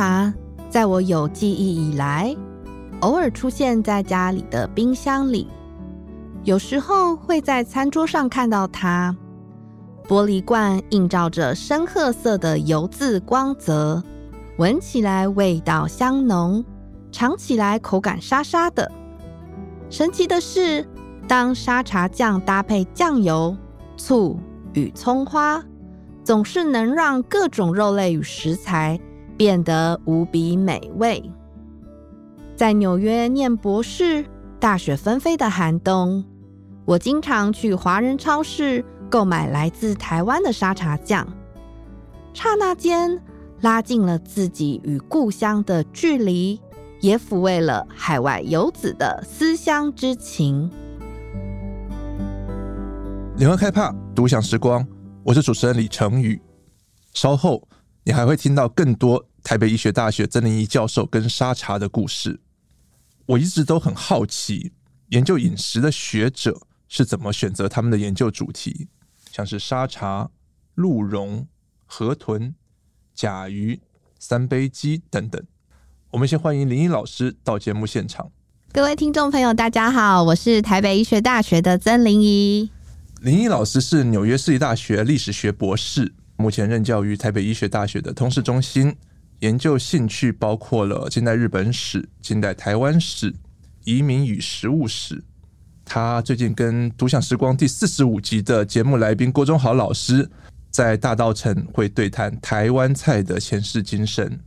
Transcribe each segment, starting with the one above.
茶在我有记忆以来，偶尔出现在家里的冰箱里，有时候会在餐桌上看到它。玻璃罐映照着深褐色的油渍光泽，闻起来味道香浓，尝起来口感沙沙的。神奇的是，当沙茶酱搭配酱油、醋与葱花，总是能让各种肉类与食材变得无比美味。在纽约念博士，大雪纷飞的寒冬，我经常去华人超市。购买来自台湾的沙茶酱，刹那间拉近了自己与故乡的距离，也抚慰了海外游子的思乡之情。联合开帕独享时光，我是主持人李成宇。稍后你还会听到更多台北医学大学曾林仪教授跟沙茶的故事。我一直都很好奇，研究饮食的学者是怎么选择他们的研究主题。像是沙茶、鹿茸、河豚、甲鱼、三杯鸡等等。我们先欢迎玲仪老师到节目现场。各位听众朋友，大家好，我是台北医学大学的曾林仪。玲仪老师是纽约市立大学历史学博士，目前任教于台北医学大学的通识中心，研究兴趣包括了近代日本史、近代台湾史、移民与食物史。他最近跟《独享时光》第四十五集的节目来宾郭忠豪老师在大稻埕会对谈台湾菜的前世今生。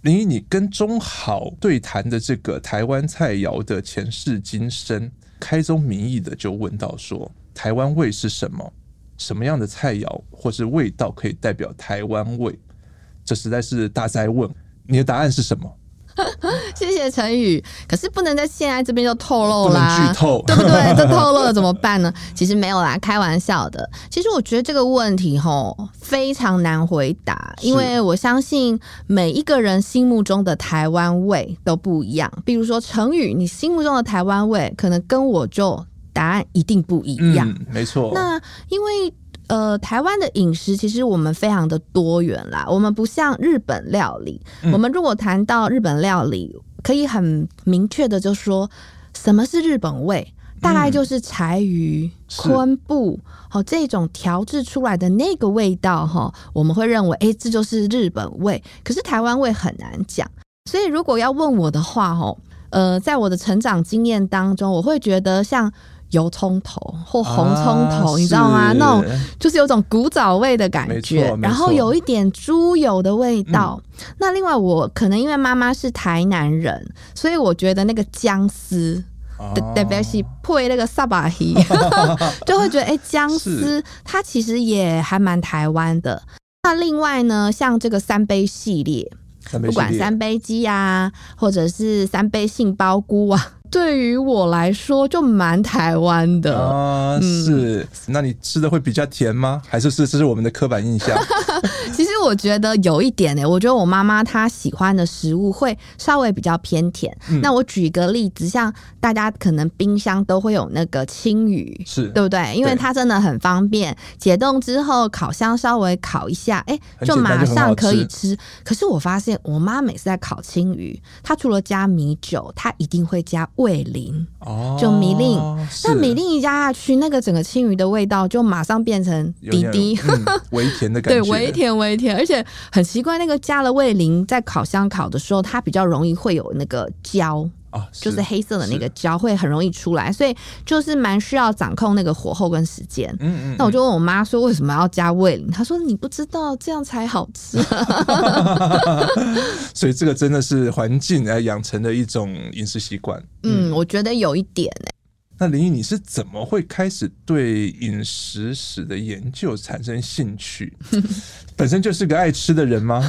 玲仪，你跟忠豪对谈的这个台湾菜肴的前世今生，开宗明义的就问到说：台湾味是什么？什么样的菜肴或是味道可以代表台湾味？这实在是大哉问。你的答案是什么？谢谢陈宇，可是不能在现在这边就透露啦，剧透对不对？这透露了怎么办呢？其实没有啦，开玩笑的。其实我觉得这个问题吼非常难回答，因为我相信每一个人心目中的台湾味都不一样。比如说陈宇，你心目中的台湾味可能跟我就答案一定不一样。嗯，没错。那因为。呃，台湾的饮食其实我们非常的多元啦，我们不像日本料理。嗯、我们如果谈到日本料理，可以很明确的就说，什么是日本味？大概就是柴鱼、嗯、昆布，好这种调制出来的那个味道哈，我们会认为，哎、欸，这就是日本味。可是台湾味很难讲，所以如果要问我的话，哈，呃，在我的成长经验当中，我会觉得像。油葱头或红葱头，啊、你知道吗？那种 就是有种古早味的感觉，然后有一点猪油的味道。嗯、那另外，我可能因为妈妈是台南人，所以我觉得那个姜丝，特别是配那个萨巴鱼，就会觉得哎，姜丝它其实也还蛮台湾的。那另外呢，像这个三杯系列，不管三杯鸡啊，或者是三杯杏鲍菇啊。对于我来说，就蛮台湾的啊，是。嗯、那你吃的会比较甜吗？还是是这是我们的刻板印象？我觉得有一点呢、欸，我觉得我妈妈她喜欢的食物会稍微比较偏甜。嗯、那我举一个例子，像大家可能冰箱都会有那个青鱼，是对不对？因为它真的很方便，解冻之后烤箱稍微烤一下，哎，就马上可以吃。吃可是我发现我妈每次在烤青鱼，她除了加米酒，她一定会加。味淋哦，就米令，那米令一加下去，那个整个青鱼的味道就马上变成滴滴，微、嗯、甜的感觉，对，微甜微甜，而且很奇怪，那个加了味淋在烤箱烤的时候，它比较容易会有那个焦。哦，是就是黑色的那个胶会很容易出来，所以就是蛮需要掌控那个火候跟时间。嗯，嗯嗯。那我就问我妈说，为什么要加味淋？她说你不知道，这样才好吃。所以这个真的是环境来养成的一种饮食习惯。嗯，嗯，我觉得有一点呢、欸。那林毅，你是怎么会开始对饮食史的研究产生兴趣？本身就是个爱吃的人吗？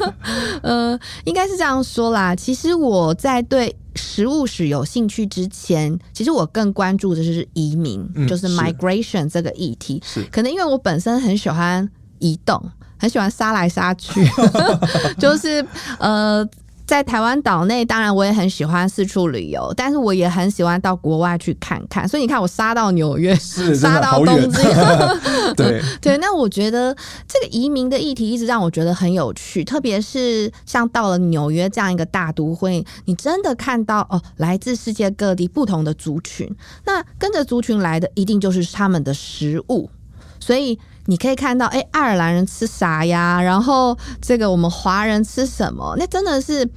呃，应该是这样说啦。其实我在对食物史有兴趣之前，其实我更关注的就是移民，嗯、就是 migration 这个议题。是，可能因为我本身很喜欢移动，很喜欢杀来杀去，就是呃。在台湾岛内，当然我也很喜欢四处旅游，但是我也很喜欢到国外去看看。所以你看，我杀到纽约，杀到东京，对。对，那我觉得这个移民的议题一直让我觉得很有趣，特别是像到了纽约这样一个大都会，你真的看到哦，来自世界各地不同的族群，那跟着族群来的一定就是他们的食物，所以你可以看到，哎，爱尔兰人吃啥呀？然后这个我们华人吃什么？那真的是。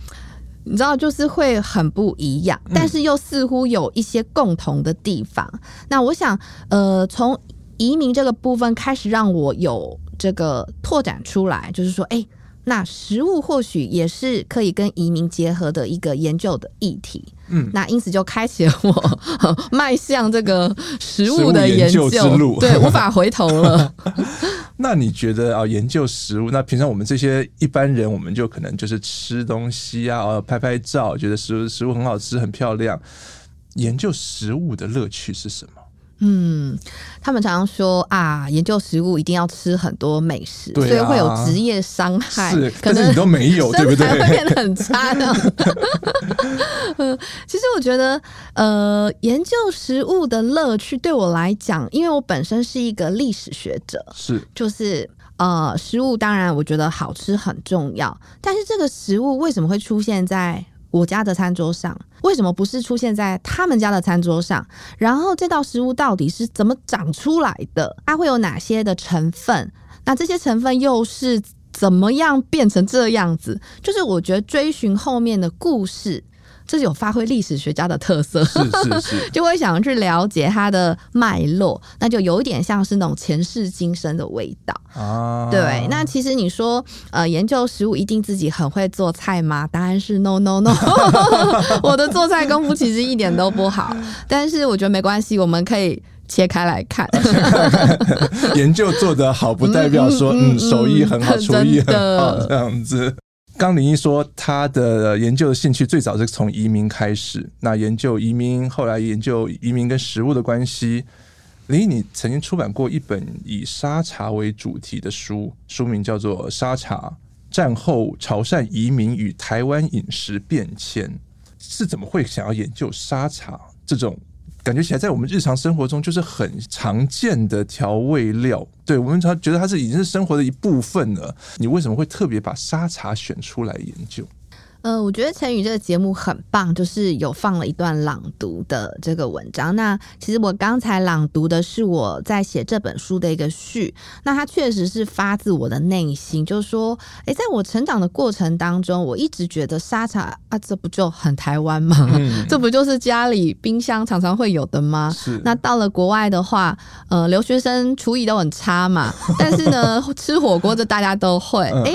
你知道，就是会很不一样，但是又似乎有一些共同的地方。嗯、那我想，呃，从移民这个部分开始，让我有这个拓展出来，就是说，哎、欸。那食物或许也是可以跟移民结合的一个研究的议题，嗯，那因此就开启了我 迈向这个食物的研究，研究之路，对，无法回头了。那你觉得啊，研究食物，那平常我们这些一般人，我们就可能就是吃东西啊，哦拍拍照，觉得食物食物很好吃，很漂亮。研究食物的乐趣是什么？嗯，他们常常说啊，研究食物一定要吃很多美食，啊、所以会有职业伤害。是，可是你都没有，对不对？会变得很差的。嗯，其实我觉得，呃，研究食物的乐趣对我来讲，因为我本身是一个历史学者，是，就是呃，食物当然我觉得好吃很重要，但是这个食物为什么会出现在我家的餐桌上，为什么不是出现在他们家的餐桌上？然后这道食物到底是怎么长出来的？它会有哪些的成分？那这些成分又是怎么样变成这样子？就是我觉得追寻后面的故事。这是有发挥历史学家的特色，是是是，就会想去了解它的脉络，那就有一点像是那种前世今生的味道啊。对，那其实你说呃，研究食物一定自己很会做菜吗？答案是 no no no，我的做菜功夫其实一点都不好，但是我觉得没关系，我们可以切开来看。研究做得好，不代表说嗯，手艺很好，厨艺很好这样子。刚林一说，他的研究的兴趣最早是从移民开始，那研究移民，后来研究移民跟食物的关系。林一，你曾经出版过一本以沙茶为主题的书，书名叫做《沙茶：战后潮汕移民与台湾饮食变迁》，是怎么会想要研究沙茶这种？感觉起来，在我们日常生活中就是很常见的调味料，对我们常觉得它是已经是生活的一部分了。你为什么会特别把沙茶选出来研究？呃，我觉得成语这个节目很棒，就是有放了一段朗读的这个文章。那其实我刚才朗读的是我在写这本书的一个序，那它确实是发自我的内心，就是说，诶，在我成长的过程当中，我一直觉得沙茶啊，这不就很台湾吗？嗯、这不就是家里冰箱常常会有的吗？是。那到了国外的话，呃，留学生厨艺都很差嘛，但是呢，吃火锅这大家都会，诶。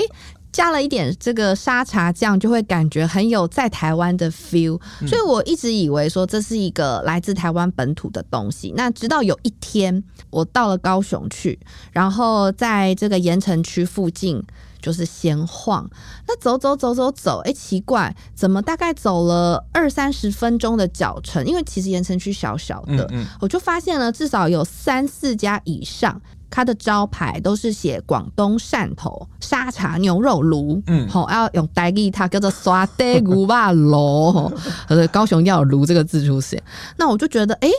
加了一点这个沙茶酱，就会感觉很有在台湾的 feel，所以我一直以为说这是一个来自台湾本土的东西。那直到有一天我到了高雄去，然后在这个盐城区附近就是闲晃，那走走走走走，哎，奇怪，怎么大概走了二三十分钟的脚程？因为其实盐城区小小的，我就发现了至少有三四家以上。它的招牌都是写广东汕头沙茶牛肉炉，嗯，好要用台语，它叫做沙爹牛肉炉，呃，高雄要有炉这个字出现，那我就觉得，哎、欸，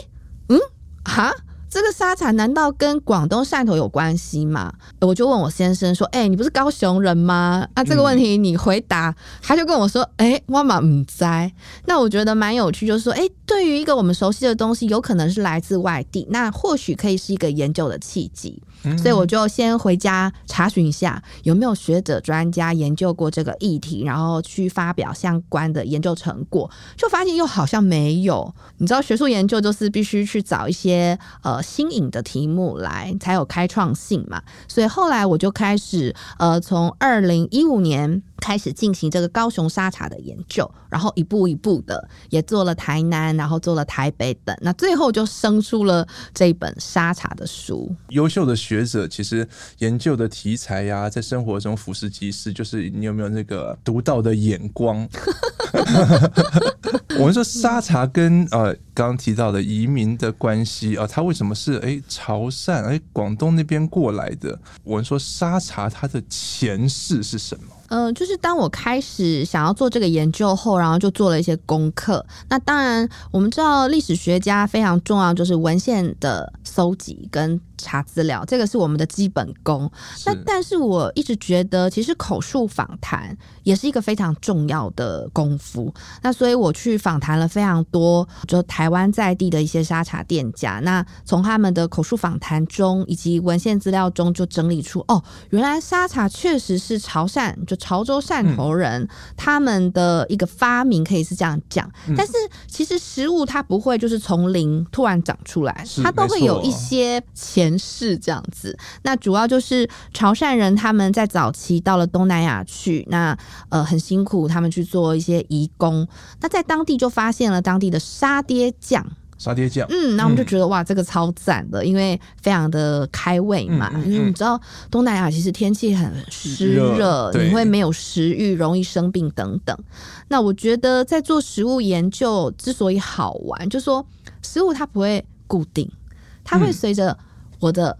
嗯，哈。这个沙茶难道跟广东汕头有关系吗？我就问我先生说：“哎、欸，你不是高雄人吗？”啊，这个问题你回答，嗯、他就跟我说：“哎、欸，我嘛唔知。”那我觉得蛮有趣，就是说，哎、欸，对于一个我们熟悉的东西，有可能是来自外地，那或许可以是一个研究的契机。所以我就先回家查询一下有没有学者专家研究过这个议题，然后去发表相关的研究成果，就发现又好像没有。你知道，学术研究就是必须去找一些呃。新颖的题目来才有开创性嘛，所以后来我就开始呃，从二零一五年开始进行这个高雄沙茶的研究，然后一步一步的也做了台南，然后做了台北等，那最后就生出了这一本沙茶的书。优秀的学者其实研究的题材呀、啊，在生活中俯拾即是，就是你有没有那个独到的眼光？我们说沙茶跟呃刚刚提到的移民的关系啊，他为什么是哎潮汕哎广东那边过来的？我们说沙茶它的前世是什么？呃，就是当我开始想要做这个研究后，然后就做了一些功课。那当然，我们知道历史学家非常重要，就是文献的搜集跟查资料，这个是我们的基本功。那但是我一直觉得，其实口述访谈也是一个非常重要的功夫。那所以我去访谈了非常多，就台湾在地的一些沙茶店家。那从他们的口述访谈中以及文献资料中，就整理出哦，原来沙茶确实是潮汕就潮州汕头人、嗯、他们的一个发明，可以是这样讲。嗯、但是其实食物它不会就是从零突然长出来，它都会有一些前世这样子。那主要就是潮汕人他们在早期到了东南亚去，那呃很辛苦，他们去做一些移工，那在当地就发现了当地的沙爹酱。沙爹酱，嗯，那我们就觉得、嗯、哇，这个超赞的，因为非常的开胃嘛。嗯嗯嗯、因为你知道东南亚其实天气很湿热，你会没有食欲，容易生病等等。那我觉得在做食物研究之所以好玩，就是说食物它不会固定，它会随着我的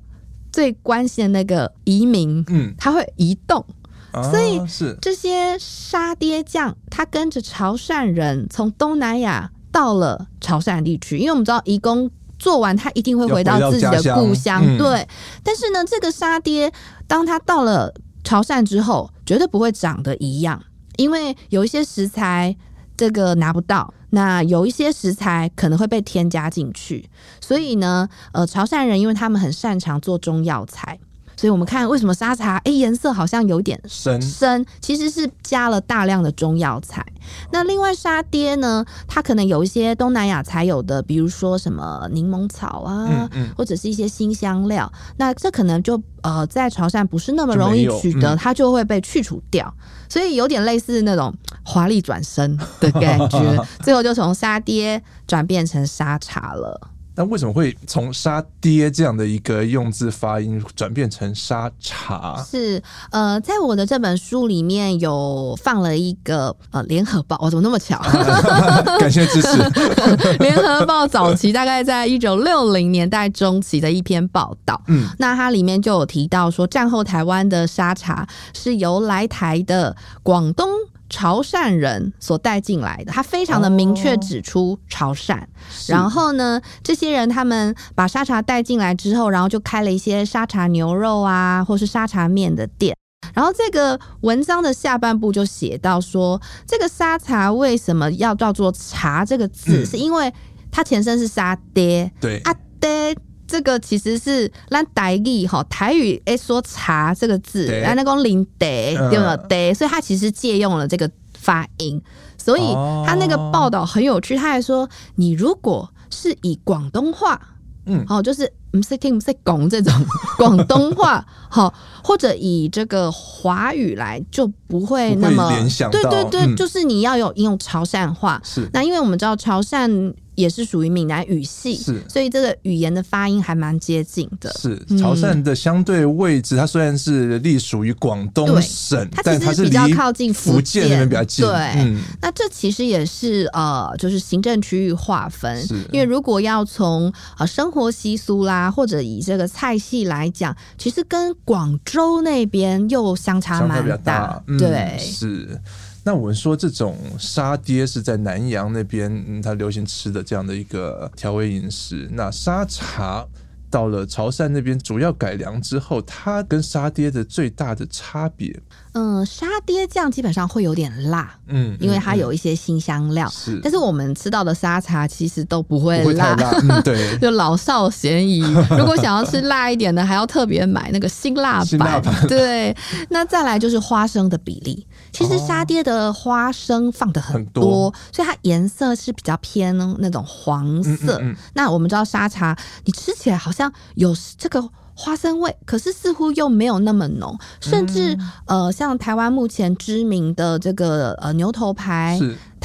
最关心的那个移民，嗯，它会移动。啊、所以是这些沙爹酱，它跟着潮汕人从东南亚。到了潮汕地区，因为我们知道移工做完，他一定会回到自己的故乡。嗯、对，但是呢，这个沙爹，当他到了潮汕之后，绝对不会长得一样，因为有一些食材这个拿不到，那有一些食材可能会被添加进去，所以呢，呃，潮汕人因为他们很擅长做中药材。所以我们看为什么沙茶哎颜色好像有点深深，其实是加了大量的中药材。那另外沙爹呢，它可能有一些东南亚才有的，比如说什么柠檬草啊，嗯嗯、或者是一些新香料。那这可能就呃在潮汕不是那么容易取得，就嗯、它就会被去除掉。所以有点类似那种华丽转身的感觉，最后就从沙爹转变成沙茶了。那为什么会从杀爹这样的一个用字发音转变成沙茶？是呃，在我的这本书里面有放了一个呃联合报，我怎么那么巧？感谢支持。联合报早期大概在一九六零年代中期的一篇报道，嗯，那它里面就有提到说，战后台湾的沙茶是由来台的广东。潮汕人所带进来的，他非常的明确指出潮汕。哦、然后呢，这些人他们把沙茶带进来之后，然后就开了一些沙茶牛肉啊，或是沙茶面的店。然后这个文章的下半部就写到说，这个沙茶为什么要叫做茶这个字，嗯、是因为它前身是沙爹。对啊，爹。这个其实是让台语哈台语诶说茶这个字，然后那个零得对吗？得，所以他其实借用了这个发音，所以他那个报道很有趣。他还说，你如果是以广东话，嗯，好，就是唔识听唔识讲这种 广东话，好，或者以这个华语来，就不会那么联想。对对对，就是你要有用潮汕话。是，那因为我们知道潮汕。也是属于闽南语系，是，所以这个语言的发音还蛮接近的。是潮汕的相对位置，它虽然是隶属于广东省，它其实比较靠近福建那边比较近。对，嗯、那这其实也是呃，就是行政区域划分。是因为如果要从呃生活习俗啦，或者以这个菜系来讲，其实跟广州那边又相差蛮大。大嗯、对，是。那我们说这种沙爹是在南洋那边，嗯，它流行吃的这样的一个调味饮食。那沙茶到了潮汕那边，主要改良之后，它跟沙爹的最大的差别。嗯，沙爹酱基本上会有点辣，嗯，因为它有一些辛香料。是，但是我们吃到的沙茶其实都不会辣，就老少咸宜。如果想要吃辣一点的，还要特别买那个辛辣版。对，那再来就是花生的比例。其实沙爹的花生放的很多，所以它颜色是比较偏那种黄色。那我们知道沙茶，你吃起来好像有这个。花生味，可是似乎又没有那么浓，甚至、嗯、呃，像台湾目前知名的这个呃牛头牌。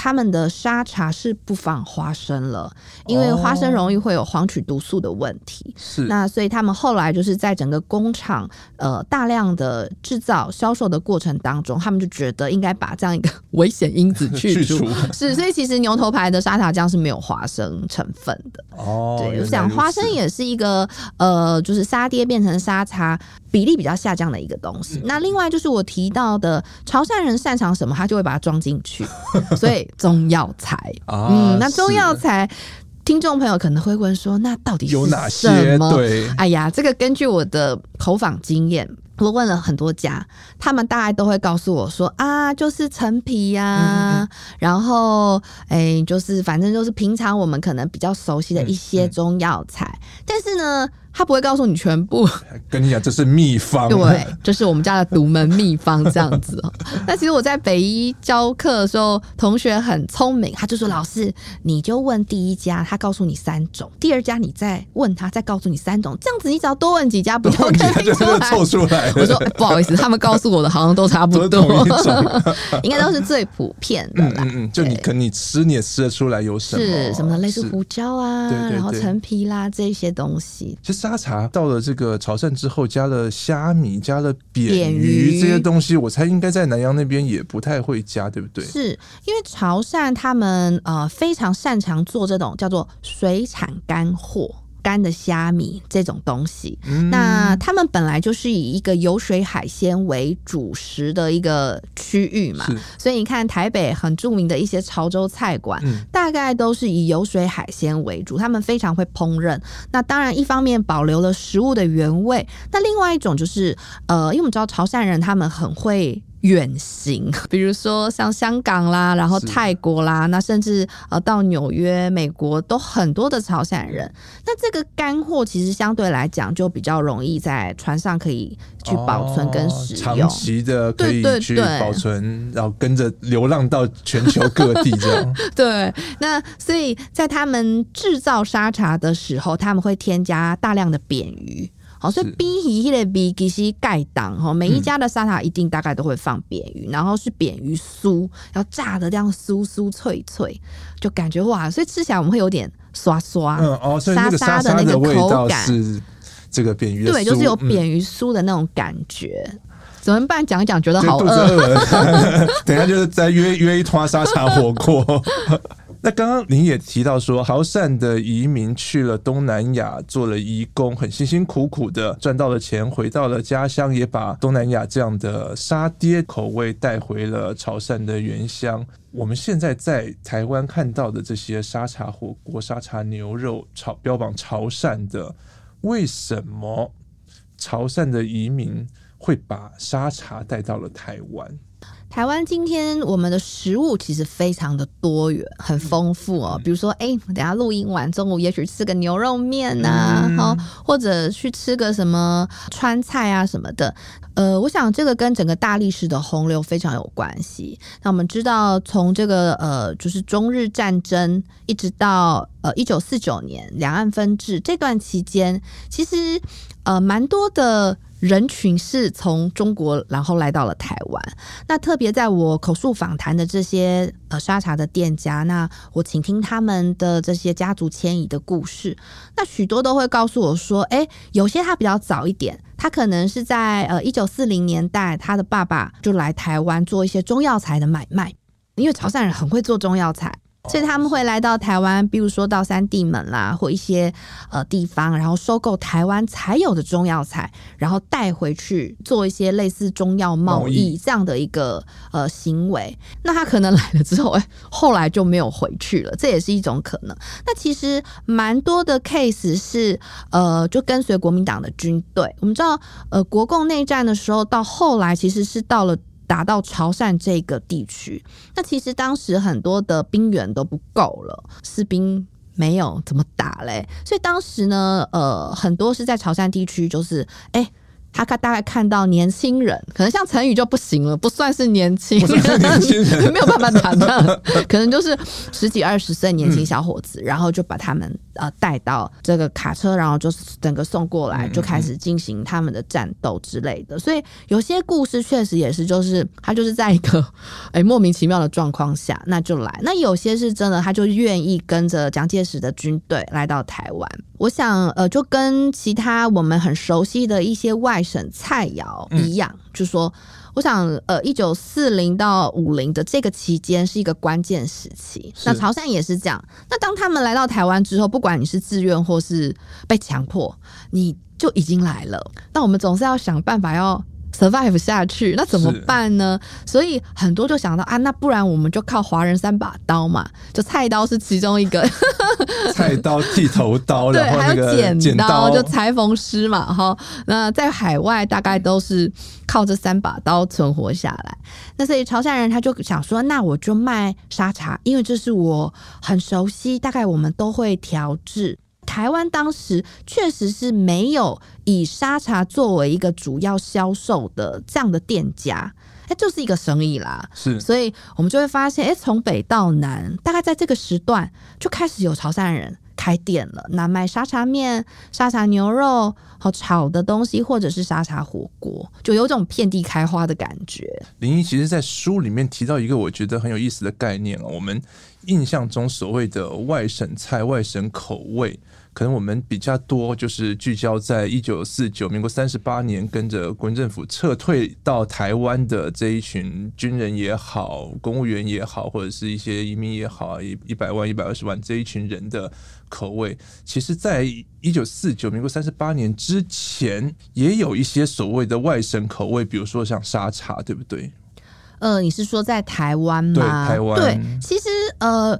他们的沙茶是不放花生了，因为花生容易会有黄曲毒素的问题。是，那所以他们后来就是在整个工厂呃大量的制造销售的过程当中，他们就觉得应该把这样一个危险因子去除。去除是，所以其实牛头牌的沙茶酱是没有花生成分的。哦，对，我想花生也是一个呃，就是沙爹变成沙茶比例比较下降的一个东西。嗯、那另外就是我提到的潮汕人擅长什么，他就会把它装进去。所以中药材，啊、嗯，那中药材。听众朋友可能会问说：“那到底是有哪些？”对，哎呀，这个根据我的口访经验，我问了很多家，他们大概都会告诉我说：“啊，就是陈皮呀、啊，嗯嗯然后哎，就是反正就是平常我们可能比较熟悉的一些中药材。嗯嗯”但是呢。他不会告诉你全部，跟你讲这是秘方，对，这是我们家的独门秘方这样子。那其实我在北医教课的时候，同学很聪明，他就说：“老师，你就问第一家，他告诉你三种；第二家你再问他，再告诉你三种。这样子你只要多问几家，不就可以 凑出来？”我说、欸：“不好意思，他们告诉我的好像都差不多，应该都是最普遍的啦。”嗯嗯，就你可能你吃你也吃得出来有什么？是什么类似胡椒啊，然后陈皮啦这些东西。其实。沙茶到了这个潮汕之后，加了虾米，加了扁鱼这些东西，我猜应该在南洋那边也不太会加，对不对？是因为潮汕他们呃非常擅长做这种叫做水产干货。干的虾米这种东西，嗯、那他们本来就是以一个油水海鲜为主食的一个区域嘛，所以你看台北很著名的一些潮州菜馆，嗯、大概都是以油水海鲜为主，他们非常会烹饪。那当然，一方面保留了食物的原味，那另外一种就是呃，因为我们知道潮汕人他们很会。远行，比如说像香港啦，然后泰国啦，那甚至呃到纽约、美国都很多的潮汕人。那这个干货其实相对来讲就比较容易在船上可以去保存跟使用，长期的可以去保存，然后跟着流浪到全球各地这样。对，那所以在他们制造沙茶的时候，他们会添加大量的扁鱼。好，所以扁鱼的比其实盖档哈，每一家的沙茶一定大概都会放扁鱼，嗯、然后是扁鱼酥，要炸的这样酥酥脆脆，就感觉哇，所以吃起来我们会有点刷刷，嗯哦，所以那个沙沙的那个口感是这个扁鱼，对，就是有扁鱼酥的那种感觉。嗯、怎么办？讲一讲，觉得好饿，等一下就是再约约一摊沙茶火锅。那刚刚您也提到说，潮汕的移民去了东南亚做了移工，很辛辛苦苦的赚到了钱，回到了家乡，也把东南亚这样的沙爹口味带回了潮汕的原乡。我们现在在台湾看到的这些沙茶火锅、沙茶牛肉，潮标榜潮汕的，为什么潮汕的移民会把沙茶带到了台湾？台湾今天我们的食物其实非常的多元，很丰富哦。比如说，哎、欸，等下录音完，中午也许吃个牛肉面呐、啊，好、嗯，或者去吃个什么川菜啊什么的。呃，我想这个跟整个大历史的洪流非常有关系。那我们知道，从这个呃，就是中日战争一直到呃一九四九年两岸分治这段期间，其实呃蛮多的。人群是从中国，然后来到了台湾。那特别在我口述访谈的这些呃沙茶的店家，那我倾听他们的这些家族迁移的故事。那许多都会告诉我说，诶，有些他比较早一点，他可能是在呃一九四零年代，他的爸爸就来台湾做一些中药材的买卖，因为潮汕人很会做中药材。所以他们会来到台湾，比如说到三地门啦，或一些呃地方，然后收购台湾才有的中药材，然后带回去做一些类似中药贸易这样的一个呃行为。那他可能来了之后，哎，后来就没有回去了，这也是一种可能。那其实蛮多的 case 是呃，就跟随国民党的军队。我们知道，呃，国共内战的时候，到后来其实是到了。打到潮汕这个地区，那其实当时很多的兵员都不够了，士兵没有怎么打嘞，所以当时呢，呃，很多是在潮汕地区，就是哎。他看大概看到年轻人，可能像陈宇就不行了，不算是年轻人，没有办法打的，可能就是十几二十岁年轻小伙子，嗯、然后就把他们呃带到这个卡车，然后就是整个送过来，就开始进行他们的战斗之类的。所以有些故事确实也是，就是他就是在一个 哎莫名其妙的状况下，那就来；那有些是真的，他就愿意跟着蒋介石的军队来到台湾。我想呃，就跟其他我们很熟悉的一些外省菜肴一样，嗯、就说。我想，呃，一九四零到五零的这个期间是一个关键时期。那潮汕也是这样。那当他们来到台湾之后，不管你是自愿或是被强迫，你就已经来了。那我们总是要想办法要。Survive 下去，那怎么办呢？所以很多就想到啊，那不然我们就靠华人三把刀嘛，就菜刀是其中一个，菜刀、剃头刀，对，还有剪刀，就裁缝师嘛，哈。那在海外大概都是靠这三把刀存活下来。那所以潮汕人他就想说，那我就卖沙茶，因为这是我很熟悉，大概我们都会调制。台湾当时确实是没有以沙茶作为一个主要销售的这样的店家，哎，就是一个生意啦。是，所以我们就会发现，哎，从北到南，大概在这个时段就开始有潮汕人开店了，那卖沙茶面、沙茶牛肉和炒的东西，或者是沙茶火锅，就有种遍地开花的感觉。林一其实，在书里面提到一个我觉得很有意思的概念，我们印象中所谓的外省菜、外省口味。可能我们比较多就是聚焦在一九四九，民国三十八年，跟着国民政府撤退到台湾的这一群军人也好，公务员也好，或者是一些移民也好，一一百万、一百二十万这一群人的口味。其实，在一九四九，民国三十八年之前，也有一些所谓的外省口味，比如说像沙茶，对不对？呃，你是说在台湾吗？对，台湾。对，其实呃。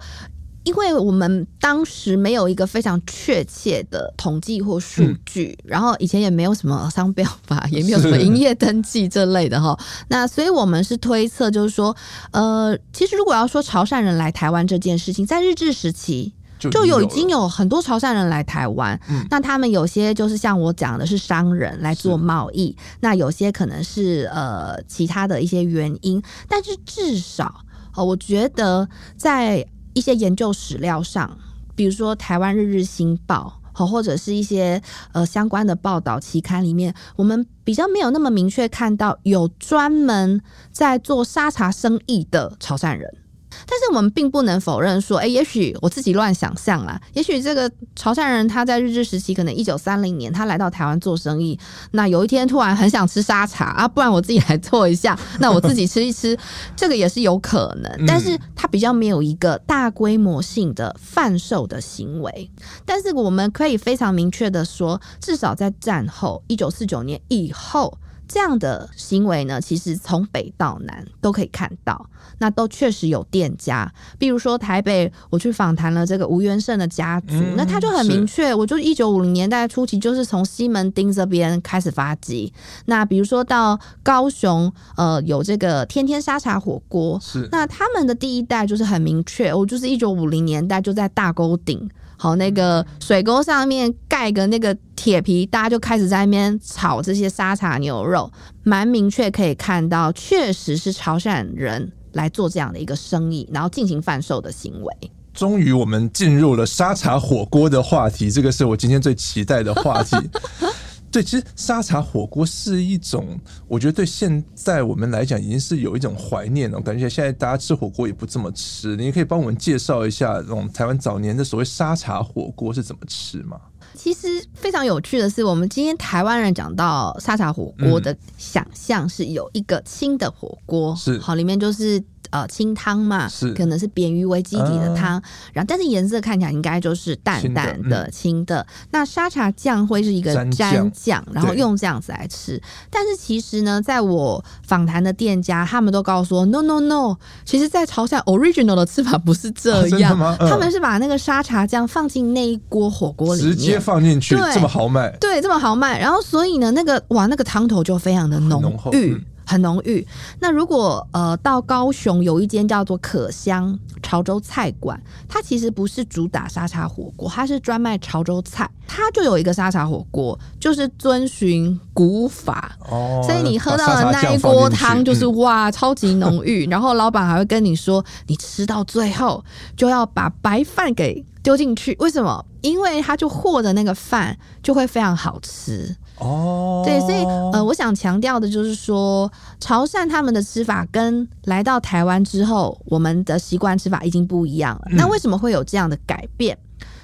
因为我们当时没有一个非常确切的统计或数据，嗯，然后以前也没有什么商标法，也没有什么营业登记这类的哈。那所以我们是推测，就是说，呃，其实如果要说潮汕人来台湾这件事情，在日治时期就有已经有很多潮汕人来台湾，嗯。那他们有些就是像我讲的是商人来做贸易，那有些可能是呃其他的一些原因，但是至少呃，我觉得在一些研究史料上，比如说台湾日日新报，好或者是一些呃相关的报道期刊里面，我们比较没有那么明确看到有专门在做沙茶生意的潮汕人。但是我们并不能否认说，哎、欸，也许我自己乱想象啦。也许这个潮汕人他在日治时期，可能一九三零年他来到台湾做生意，那有一天突然很想吃沙茶啊，不然我自己来做一下，那我自己吃一吃，这个也是有可能。但是他比较没有一个大规模性的贩售的行为。但是我们可以非常明确的说，至少在战后一九四九年以后。这样的行为呢，其实从北到南都可以看到，那都确实有店家。比如说台北，我去访谈了这个吴元胜的家族，嗯、那他就很明确，我就一九五零年代初期就是从西门町这边开始发迹。那比如说到高雄，呃，有这个天天沙茶火锅，是那他们的第一代就是很明确，我就是一九五零年代就在大沟顶。好，那个水沟上面盖个那个铁皮，大家就开始在那边炒这些沙茶牛肉，蛮明确可以看到，确实是潮汕人来做这样的一个生意，然后进行贩售的行为。终于，我们进入了沙茶火锅的话题，这个是我今天最期待的话题。对，其实沙茶火锅是一种，我觉得对现在我们来讲，已经是有一种怀念了。感觉现在大家吃火锅也不这么吃，你可以帮我们介绍一下，这种台湾早年的所谓沙茶火锅是怎么吃吗？其实非常有趣的是，我们今天台湾人讲到沙茶火锅的想象是有一个新的火锅，是好里面就是。呃，清汤嘛，是。可能是扁鱼为基底的汤，啊，然后但是颜色看起来应该就是淡淡的清的。那沙茶酱会是一个蘸酱，然后用这样子来吃。但是其实呢，在我访谈的店家，他们都告诉我，no no no，其实，在潮汕 original 的吃法不是这样，啊嗯，他们是把那个沙茶酱放进那一锅火锅里面，直接放进去，这么豪迈，对，这么豪迈。然后所以呢，那个哇，那个汤头就非常的浓郁。嗯很浓郁。那如果呃到高雄有一间叫做可香潮州菜馆，它其实不是主打沙茶火锅，它是专卖潮州菜。它就有一个沙茶火锅，就是遵循古法，哦，所以你喝到的那一锅汤就是、嗯、哇超级浓郁。然后老板还会跟你说，你吃到最后就要把白饭给丢进去。为什么？因为它就和的那个饭就会非常好吃。哦，对，所以呃，我想强调的就是说，潮汕他们的吃法跟来到台湾之后，我们的习惯吃法已经不一样了。嗯。那为什么会有这样的改变？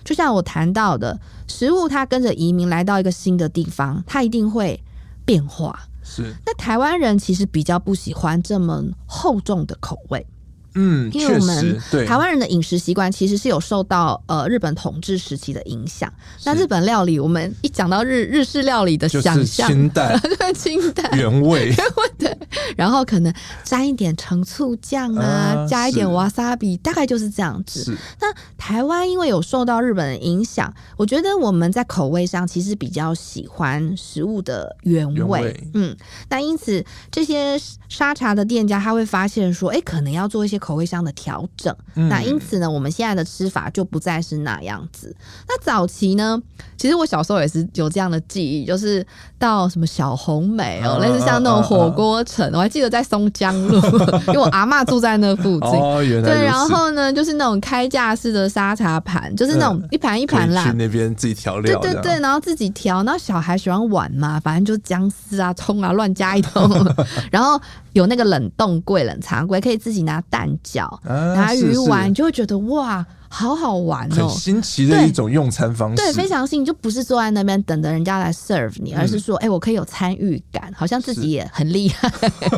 就像我谈到的，食物它跟着移民来到一个新的地方，它一定会变化。是。那台湾人其实比较不喜欢这么厚重的口味。嗯，因为我们对台湾人的饮食习惯其实是有受到呃日本统治时期的影响。那日本料理，我们一讲到日日式料理的想象，清淡，对，清淡原味，原 味对。然后可能沾一点陈醋酱啊，啊加一点瓦萨比，大概就是这样子。那台湾因为有受到日本的影响，我觉得我们在口味上其实比较喜欢食物的原味。原味嗯，那因此这些沙茶的店家他会发现说，哎，可能要做一些。口味上的调整，嗯、那因此呢，我们现在的吃法就不再是那样子。那早期呢，其实我小时候也是有这样的记忆，就是到什么小红梅哦，啊、类似像那种火锅城，啊啊啊、我还记得在松江路，因为我阿妈住在那附近。哦，原来对，然后呢，就是那种开架式的沙茶盘，就是那种一盘一盘啦，去那边自己调料，对对对，然后自己调，然后小孩喜欢碗嘛，反正就姜丝啊、葱啊乱加一通，然后。有那个冷冻柜、冷藏柜，可以自己拿蛋饺、啊、拿鱼丸，你就会觉得哇，好好玩哦！很新奇的一种用餐方式，对，对，非常新，就不是坐在那边等着人家来 serve 你，嗯、而是说，哎、欸，我可以有参与感，好像自己也很厉害。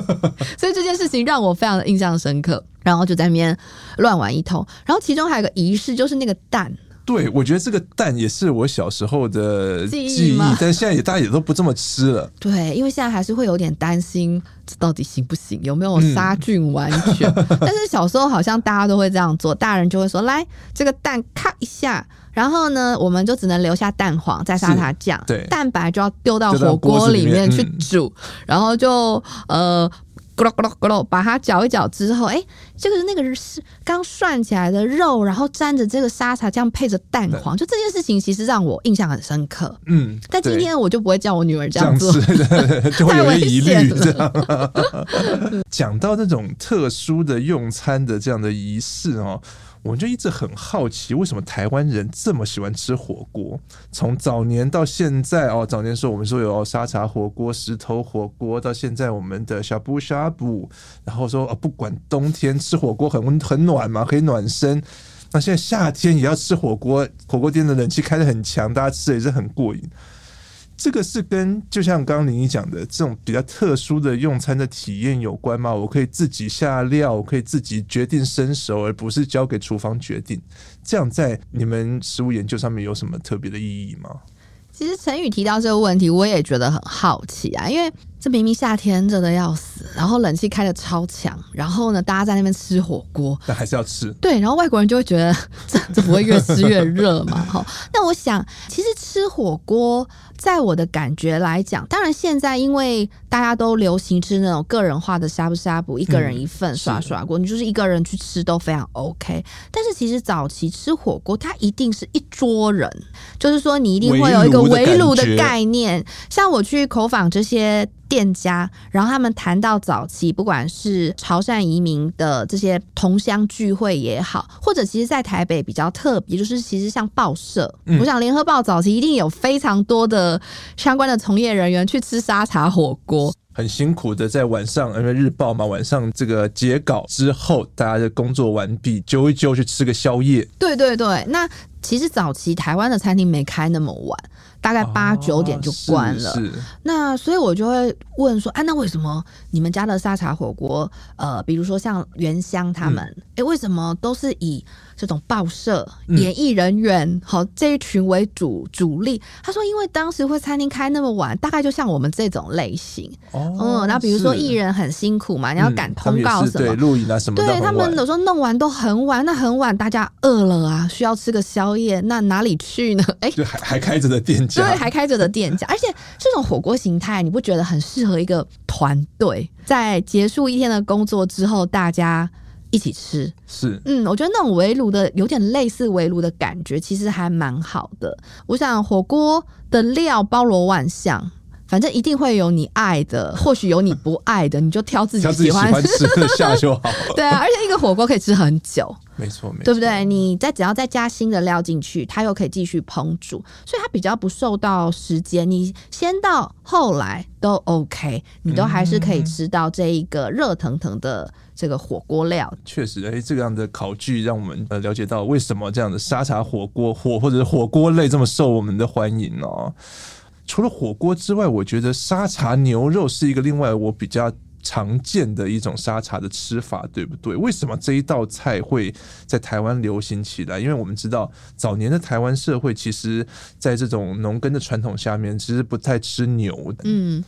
所以这件事情让我非常的印象深刻，然后就在那边乱玩一通，然后其中还有个仪式，就是那个蛋。对，我觉得这个蛋也是我小时候的记忆，记忆但是现在也大家也都不这么吃了。对，因为现在还是会有点担心，这到底行不行？有没有杀菌完全？嗯、但是小时候好像大家都会这样做，大人就会说：“来，这个蛋咔一下，然后呢，我们就只能留下蛋黄，再沙茶酱，对，蛋白就要丢到火锅里面去煮，嗯、然后就呃。”咕噜咕噜咕噜，把它搅一搅之后，哎，这个那个是刚涮起来的肉，然后沾着这个沙茶酱，配着蛋黄，就这件事情其实让我印象很深刻。嗯，但今天我就不会叫我女儿这样做，就会有疑虑。这样 讲到那种特殊的用餐的这样的仪式哦。我就一直很好奇，为什么台湾人这么喜欢吃火锅？从早年到现在哦，早年时候我们说有沙茶火锅、石头火锅，到现在我们的呷哺呷哺，然后说哦，不管冬天吃火锅很温很暖嘛，可以暖身。那现在夏天也要吃火锅，火锅店的冷气开得很强，大家吃也是很过瘾。这个是跟就像刚刚林怡讲的这种比较特殊的用餐的体验有关吗？我可以自己下料，我可以自己决定生熟，而不是交给厨房决定。这样在你们食物研究上面有什么特别的意义吗？其实陈宇提到这个问题，我也觉得很好奇啊，因为这明明夏天热的要死，然后冷气开的超强，然后呢，大家在那边吃火锅，但还是要吃。对，然后外国人就会觉得这这不会越吃越热嘛？哈，那我想，其实吃火锅。在我的感觉来讲，当然现在因为大家都流行吃那种个人化的呷哺呷哺，一个人一份刷刷锅，嗯、你就是一个人去吃都非常 OK。但是其实早期吃火锅，它一定是一桌人，就是说你一定会有一个围炉的概念。像我去口访这些。店家，然后他们谈到早期，不管是潮汕移民的这些同乡聚会也好，或者其实，在台北比较特别，就是其实像报社，嗯、我想联合报早期一定有非常多的相关的从业人员去吃沙茶火锅，很辛苦的在晚上，因为日报嘛，晚上这个截稿之后，大家的工作完毕，揪一揪去吃个宵夜。对对对，那其实早期台湾的餐厅没开那么晚。大概八九点就关了，哦、那所以我就会问说，啊，那为什么你们家的沙茶火锅，呃，比如说像原香他们，哎、嗯。欸，为什么都是以这种报社、嗯、演艺人员好这一群为主主力？他说，因为当时会餐厅开那么晚，大概就像我们这种类型，哦，嗯，那比如说艺人很辛苦嘛，你要赶通告什么，对，录影啊什么，对他们有时候弄完都很晚，那很晚大家饿了啊，需要吃个宵夜，那哪里去呢？哎、欸，就还还开着的店家。对，还开着的店家，而且这种火锅形态，你不觉得很适合一个团队？在结束一天的工作之后，大家一起吃，是，嗯，我觉得那种围炉的，有点类似围炉的感觉，其实还蛮好的。我想火锅的料包罗万象。反正一定会有你爱的，或许有你不爱的，你就挑自己喜欢吃的下就好。对啊，而且一个火锅可以吃很久，没错，没错，对不对？你再只要再加新的料进去，它又可以继续烹煮，所以它比较不受到时间。你先到后来都 OK，你都还是可以吃到这一个热腾腾的这个火锅料。嗯、确实，哎，这样的考据让我们呃了解到为什么这样的沙茶火锅火或者是火锅类这么受我们的欢迎哦。除了火锅之外，我觉得沙茶牛肉是一个另外我比较。常见的一种沙茶的吃法，对不对？为什么这一道菜会在台湾流行起来？因为我们知道早年的台湾社会，其实在这种农耕的传统下面，其实不太吃牛的。嗯。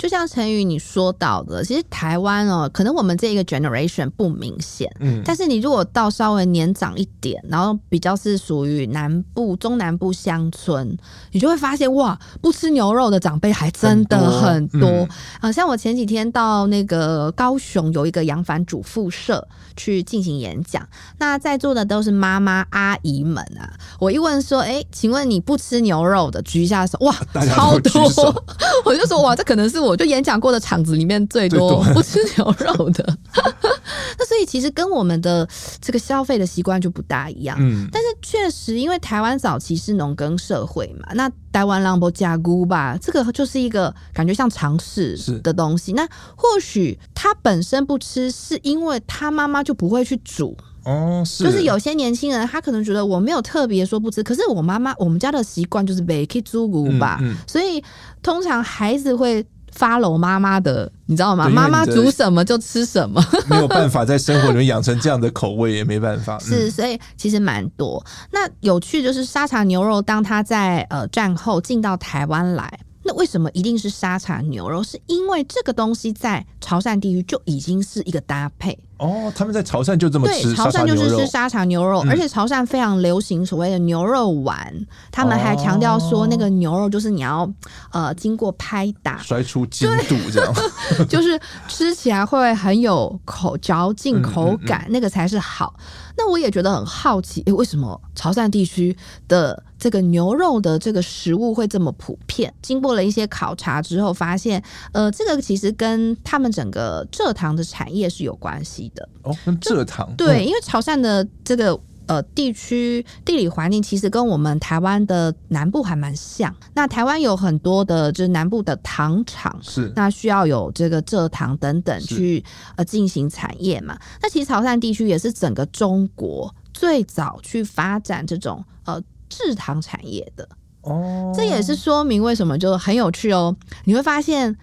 就像陈宇你说到的，其实台湾哦，可能我们这一个 generation 不明显，嗯，但是你如果到稍微年长一点，然后比较是属于南部、中南部乡村，你就会发现哇，不吃牛肉的长辈还真的很多，好，嗯，啊。像我前几天到那个高雄有一个扬帆主妇社去进行演讲，那在座的都是妈妈阿姨们啊。我一问说，哎，请问你不吃牛肉的，举一下手，哇，超多，我就说哇，这可能是我。我就演讲过的场子里面最多 不吃牛肉的，那所以其实跟我们的这个消费的习惯就不大一样。嗯，但是确实，因为台湾早期是农耕社会嘛，那台湾浪博加菇吧，这个就是一个感觉像尝试的东西。那或许他本身不吃，是因为他妈妈就不会去煮。哦，是，就是有些年轻人他可能觉得我没有特别说不吃，可是我妈妈我们家的习惯就是没去煮骨吧，嗯嗯，所以通常孩子会。Follow 妈妈的，你知道吗？妈妈煮什么就吃什么，没有办法在生活里面养成这样的口味，也没办法。是，所以其实蛮多。那有趣就是沙茶牛肉，当它在呃战后进到台湾来。那为什么一定是沙茶牛肉？是因为这个东西在潮汕地区就已经是一个搭配哦。他们在潮汕就这么吃，潮汕就是吃沙茶牛肉，而且潮汕非常流行所谓的牛肉丸。他们还强调说，那个牛肉就是你要呃经过拍打摔出筋度这样，就是吃起来会很有口嚼劲口感，那个才是好。那我也觉得很好奇，诶，为什么潮汕地区的这个牛肉的这个食物会这么普遍？经过了一些考察之后，发现，呃，这个其实跟他们整个蔗糖的产业是有关系的。哦，跟蔗糖？对，因为潮汕的这个。呃，地区地理环境其实跟我们台湾的南部还蛮像。那台湾有很多的，就是南部的糖厂，是那需要有这个蔗糖等等去呃进行产业嘛。那其实潮汕地区也是整个中国最早去发展这种呃制糖产业的哦。这也是说明为什么就很有趣哦。你会发现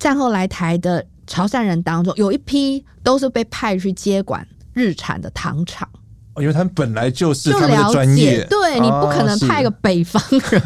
战后来台的潮汕人当中，有一批都是被派去接管日产的糖厂。因为他们本来就是他们的专业，对，你不可能派一个北方人，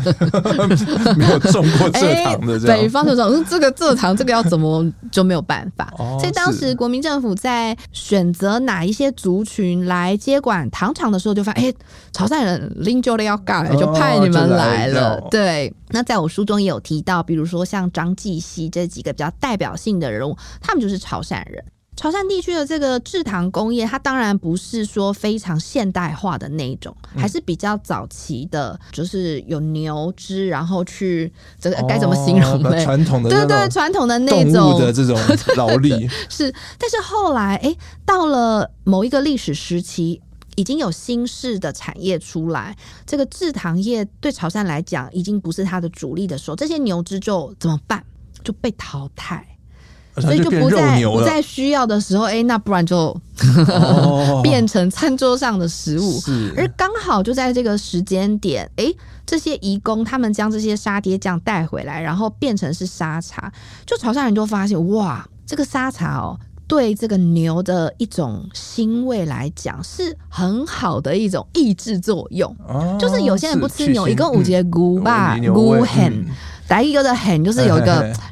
啊、没有种过蔗糖的，北方就说嗯，这个蔗糖这个要怎么就没有办法。哦、所以当时国民政府在选择哪一些族群来接管糖厂的时候，就发现哎，潮汕人拎就了要干，就派你们来了。哦、对，那在我书中也有提到，比如说像张继熙这几个比较代表性的人物，他们就是潮汕人。潮汕地区的这个制糖工业，它当然不是说非常现代化的那种，还是比较早期的，就是有牛只，然后去这个该怎么形容呢？传统的对对，传统的那种的这种劳力是。但是后来，哎，到了某一个历史时期，已经有新式的产业出来，这个制糖业对潮汕来讲已经不是它的主力的时候，这些牛只就怎么办？就被淘汰。所以就不再不再需要的时候，哎、欸，那不然就、哦、变成餐桌上的食物。是，而刚好就在这个时间点，哎、欸，这些移工他们将这些沙爹酱带回来，然后变成是沙茶。就潮汕人就发现，哇，这个沙茶哦，对这个牛的一种腥味来讲，是很好的一种抑制作用。哦、就是有些人不吃牛，一个五节菇吧，菇很，来一个的很，就是有一个。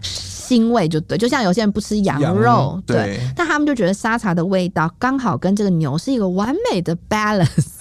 腥味就对，就像有些人不吃羊肉，羊对，对，但他们就觉得沙茶的味道刚好跟这个牛是一个完美的 balance，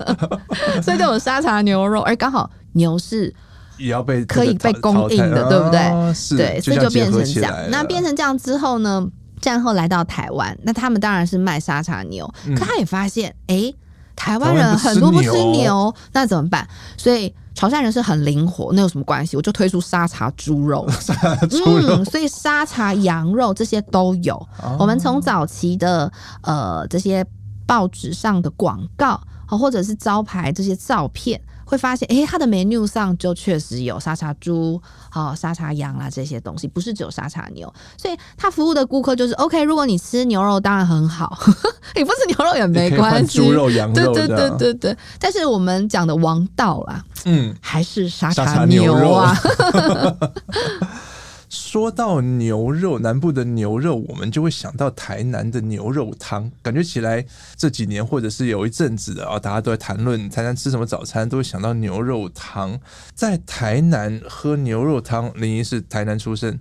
所以就有沙茶牛肉，而刚好牛是也要被可以被供应的，对不对？哦、对，所以就变成这样。那变成这样之后呢？战后来到台湾，那他们当然是卖沙茶牛，嗯、可他也发现，哎、欸，台湾人很多不吃牛，那怎么办？所以。潮汕人是很灵活，那有什么关系？我就推出沙茶猪肉，猪肉嗯，所以沙茶羊肉这些都有。哦、我们从早期的呃这些报纸上的广告，或者是招牌这些照片，会发现，哎，它的 menu 上就确实有沙茶猪、好沙茶羊啦这些东西，不是只有沙茶牛。所以他服务的顾客就是 OK。如果你吃牛肉，当然很好；你不吃牛肉也没关系。猪肉、羊肉，对对对对对。但是我们讲的王道啦，嗯，还是沙茶牛啊。说到牛肉，南部的牛肉，我们就会想到台南的牛肉汤。感觉起来这几年，或者是有一阵子的啊，大家都在谈论台南吃什么早餐，都会想到牛肉汤。在台南喝牛肉汤，林怡是台南出生，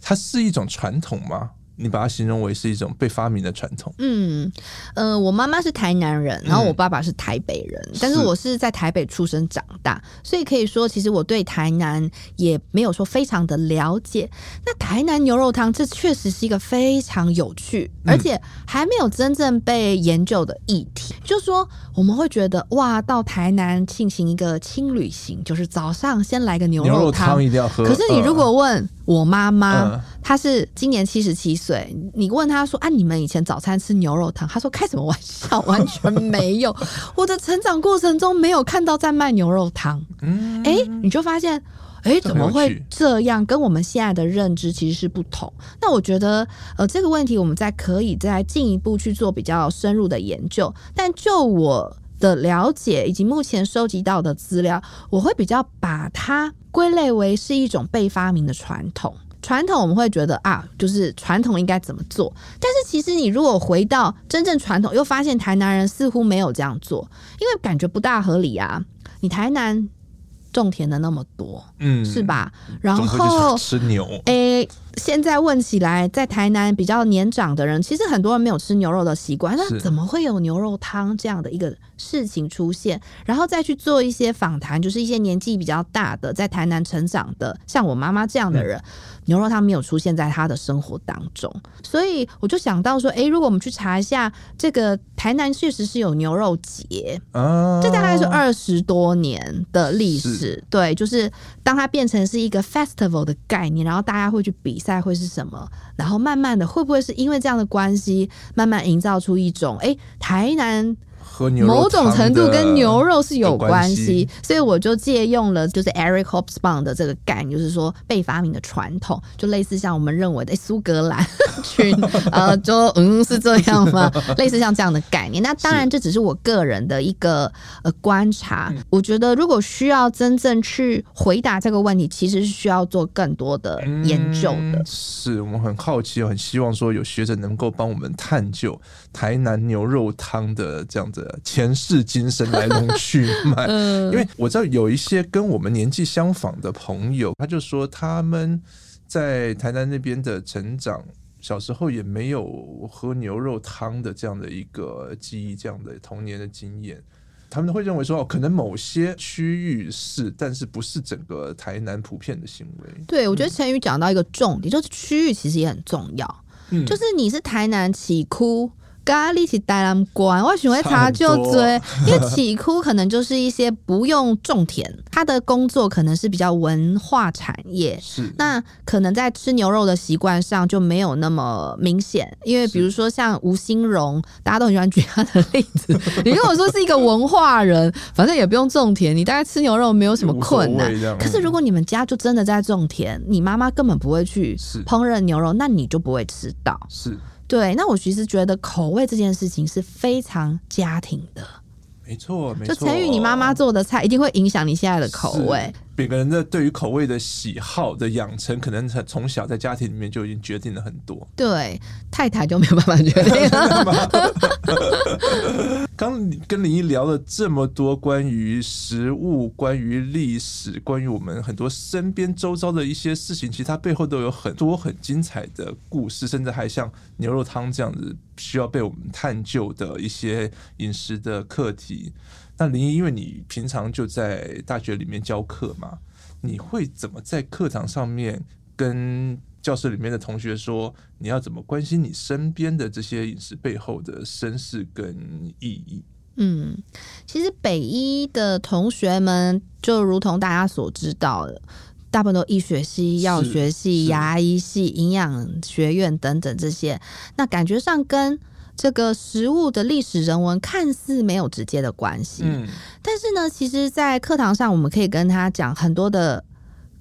它是一种传统吗？你把它形容为是一种被发明的传统。嗯，呃，我妈妈是台南人，然后我爸爸是台北人，嗯、但是我是在台北出生长大，所以可以说，其实我对台南也没有说非常的了解。那台南牛肉汤，这确实是一个非常有趣，而且还没有真正被研究的议题。嗯、就是说，我们会觉得哇，到台南进行一个轻旅行，就是早上先来个牛肉汤，牛肉汤一定要喝。可是你如果问我妈妈，她是今年七十七岁。你问他说：“啊，你们以前早餐吃牛肉汤？”他说：“开什么玩笑，完全没有。我的成长过程中没有看到在卖牛肉汤。”嗯，哎，你就发现，哎，怎么会这样？跟我们现在的认知其实是不同。那我觉得，呃，这个问题我们再可以再进一步去做比较深入的研究。但就我的了解以及目前收集到的资料，我会比较把它归类为是一种被发明的传统。传统我们会觉得啊，就是传统应该怎么做，但是其实你如果回到真正传统，又发现台南人似乎没有这样做，因为感觉不大合理啊。你台南种田的那么多，嗯，是吧？然后吃牛，诶，现在问起来，在台南比较年长的人，其实很多人没有吃牛肉的习惯，那怎么会有牛肉汤这样的一个事情出现？然后再去做一些访谈，就是一些年纪比较大的，在台南成长的，像我妈妈这样的人。嗯牛肉汤没有出现在他的生活当中，所以我就想到说，诶，如果我们去查一下，这个台南确实是有牛肉节，啊，这大概是二十多年的历史，对，就是当它变成是一个 festival 的概念，然后大家会去比赛，会是什么？然后慢慢的，会不会是因为这样的关系，慢慢营造出一种，诶，台南。某种程度跟牛肉是有关系，所以我就借用了就是 Eric Hobsbawm 的这个概念，就是说被发明的传统，就类似像我们认为的苏格兰 群，呃，就嗯是这样吗？类似像这样的概念。那当然这只是我个人的一个呃观察。我觉得如果需要真正去回答这个问题，其实是需要做更多的研究的。嗯、是我们很好奇，很希望说有学者能够帮我们探究台南牛肉汤的这样子。前世今生来龙去脉，因为我知道有一些跟我们年纪相仿的朋友，他就说他们在台南那边的成长，小时候也没有喝牛肉汤的这样的一个记忆，这样的童年的经验。他们会认为说，哦可能某些区域是，但是不是整个台南普遍的行为。对，我觉得陈宇讲到一个重点，就是区域其实也很重要，嗯、就是你是台南起哭。咖喱是台南关，我喜欢茶就追，因为起窟可能就是一些不用种田，他的工作可能是比较文化产业，是那可能在吃牛肉的习惯上就没有那么明显，因为比如说像吴兴荣，大家都很喜欢举他的例子。你如果说是一个文化人，反正也不用种田，你大概吃牛肉没有什么困难。可是如果你们家就真的在种田，你妈妈根本不会去烹饪牛肉，那你就不会吃到。是。对，那我其实觉得口味这件事情是非常家庭的，没错，没错。就陈宇，你妈妈做的菜一定会影响你现在的口味。每个人的对于口味的喜好的养成，可能从小在家庭里面就已经决定了很多。对，太太就没有办法决定了。刚跟林一聊了这么多关于食物、关于历史、关于我们很多身边周遭的一些事情，其实它背后都有很多很精彩的故事，甚至还像牛肉汤这样子需要被我们探究的一些饮食的课题。那林一，因为你平常就在大学里面教课嘛，你会怎么在课堂上面跟教室里面的同学说，你要怎么关心你身边的这些饮食背后的身世跟意义？嗯，其实北医的同学们就如同大家所知道的，大部分都医学系、药学系、牙医系、营养学院等等这些，那感觉上跟这个食物的历史人文看似没有直接的关系，嗯，但是呢，其实，在课堂上我们可以跟他讲很多的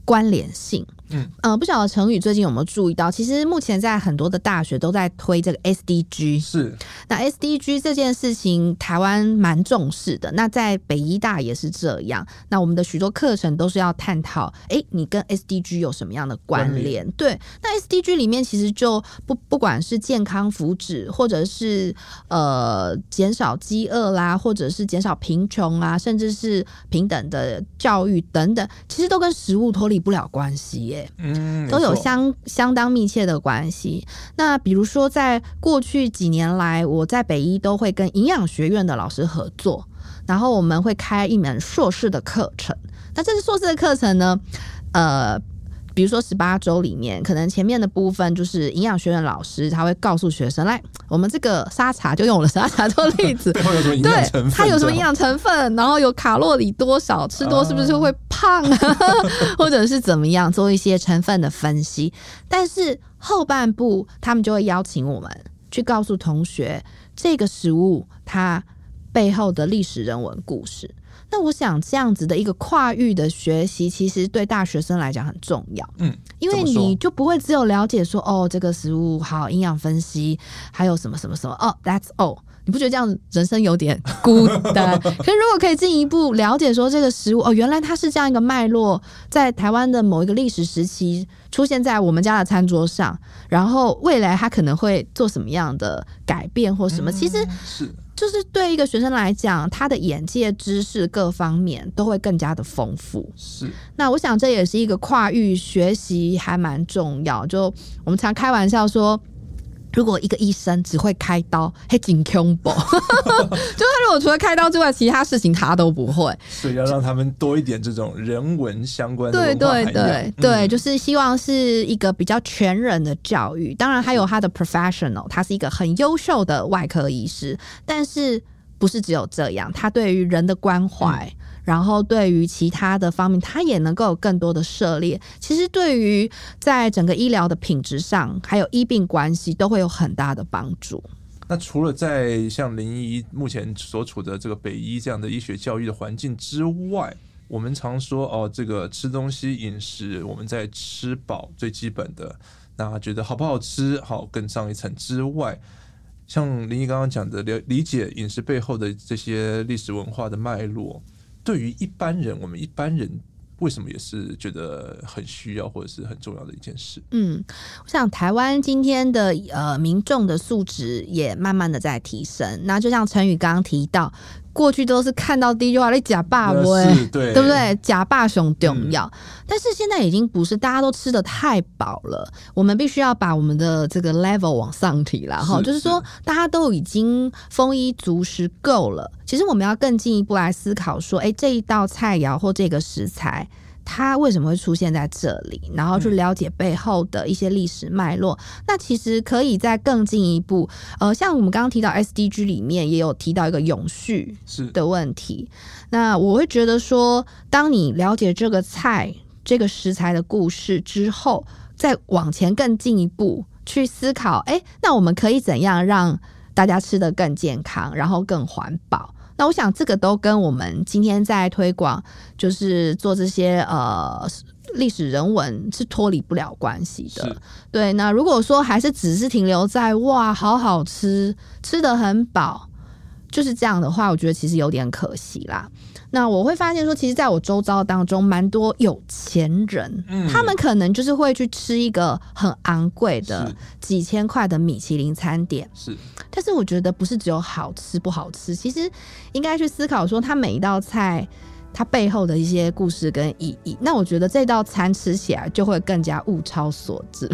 关联性。嗯，呃，不晓得成宇最近有没有注意到，其实目前在很多的大学都在推这个 SDG。是，那 SDG 这件事情，台湾蛮重视的。那在北医大也是这样。那我们的许多课程都是要探讨，哎、欸，你跟 SDG 有什么样的关联？对，那 SDG 里面其实就不不管是健康福祉，或者是呃减少饥饿啦，或者是减少贫穷啊，甚至是平等的教育等等，其实都跟食物脱离不了关系耶。嗯，都有相相当密切的关系。那比如说，在过去几年来，我在北医都会跟营养学院的老师合作，然后我们会开一门硕士的课程。那这是硕士的课程呢，呃。比如说十八周里面，可能前面的部分就是营养学院老师他会告诉学生，来，我们这个沙茶就用我的沙茶做例子，对，它有什么营养成分，然后有卡路里多少，吃多是不是会胖啊，或者是怎么样，做一些成分的分析。但是后半部他们就会邀请我们去告诉同学这个食物它背后的历史人文故事。那我想这样子的一个跨域的学习，其实对大学生来讲很重要。嗯，因为你就不会只有了解说，哦，这个食物好，营养分析，还有什么什么什么，哦，That's all。你不觉得这样人生有点孤单？可是如果可以进一步了解说，这个食物，哦，原来它是这样一个脉络，在台湾的某一个历史时期出现在我们家的餐桌上，然后未来它可能会做什么样的改变或什么，其实是。就是对一个学生来讲，他的眼界、知识各方面都会更加的丰富。是，那我想这也是一个跨域学习，还蛮重要。就我们常开玩笑说。如果一个医生只会开刀，还真恐怖。就他如果除了开刀之外，其他事情他都不会。所以要让他们多一点这种人文相关的。对对对对，就是希望是一个比较全人的教育。当然还有他的 professional，他是一个很优秀的外科医师，但是不是只有这样，他对于人的关怀。嗯然后对于其他的方面，它也能够有更多的涉猎。其实对于在整个医疗的品质上，还有医病关系，都会有很大的帮助。那除了在像临沂目前所处的这个北医这样的医学教育的环境之外，我们常说哦，这个吃东西饮食，我们在吃饱最基本的，那觉得好不好吃，好更上一层之外，像临沂刚刚讲的了理解饮食背后的这些历史文化的脉络。对于一般人，我们一般人为什么也是觉得很需要或者是很重要的一件事？嗯，我想台湾今天的呃民众的素质也慢慢的在提升。那就像陈宇刚刚提到。过去都是看到第一句话，你假霸威，对不对？假霸熊重要，但是现在已经不是，大家都吃的太饱了。我们必须要把我们的这个 level 往上提了哈，就是说大家都已经丰衣足食够了。其实我们要更进一步来思考说，哎，这一道菜肴或这个食材。它为什么会出现在这里？然后去了解背后的一些历史脉络。嗯、那其实可以再更进一步，呃，像我们刚刚提到 SDG 里面也有提到一个永续的问题。那我会觉得说，当你了解这个菜、这个食材的故事之后，再往前更进一步去思考，哎，那我们可以怎样让大家吃得更健康，然后更环保？那我想，这个都跟我们今天在推广，就是做这些呃历史人文是脱离不了关系的。对，那如果说还是只是停留在哇，好好吃，吃得很饱，就是这样的话，我觉得其实有点可惜啦。那我会发现说，其实在我周遭当中，蛮多有钱人，嗯，他们可能就是会去吃一个很昂贵的几千块的米其林餐点，是。但是我觉得不是只有好吃不好吃，其实应该去思考说，它每一道菜它背后的一些故事跟意义。那我觉得这道餐吃起来就会更加物超所值。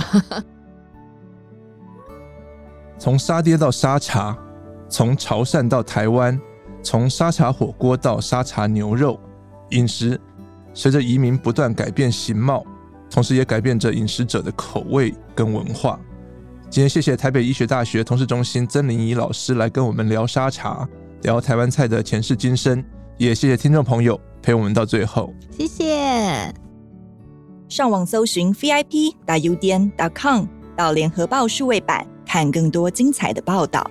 从沙爹到沙茶，从潮汕到台湾。从沙茶火锅到沙茶牛肉，饮食随着移民不断改变形貌，同时也改变着饮食者的口味跟文化。今天谢谢台北医学大学同事中心曾玲仪老师来跟我们聊沙茶，聊台湾菜的前世今生。也谢谢听众朋友陪我们到最后，谢谢。上网搜寻 vip 打 u 点 com 到联合报数位版，看更多精彩的报道。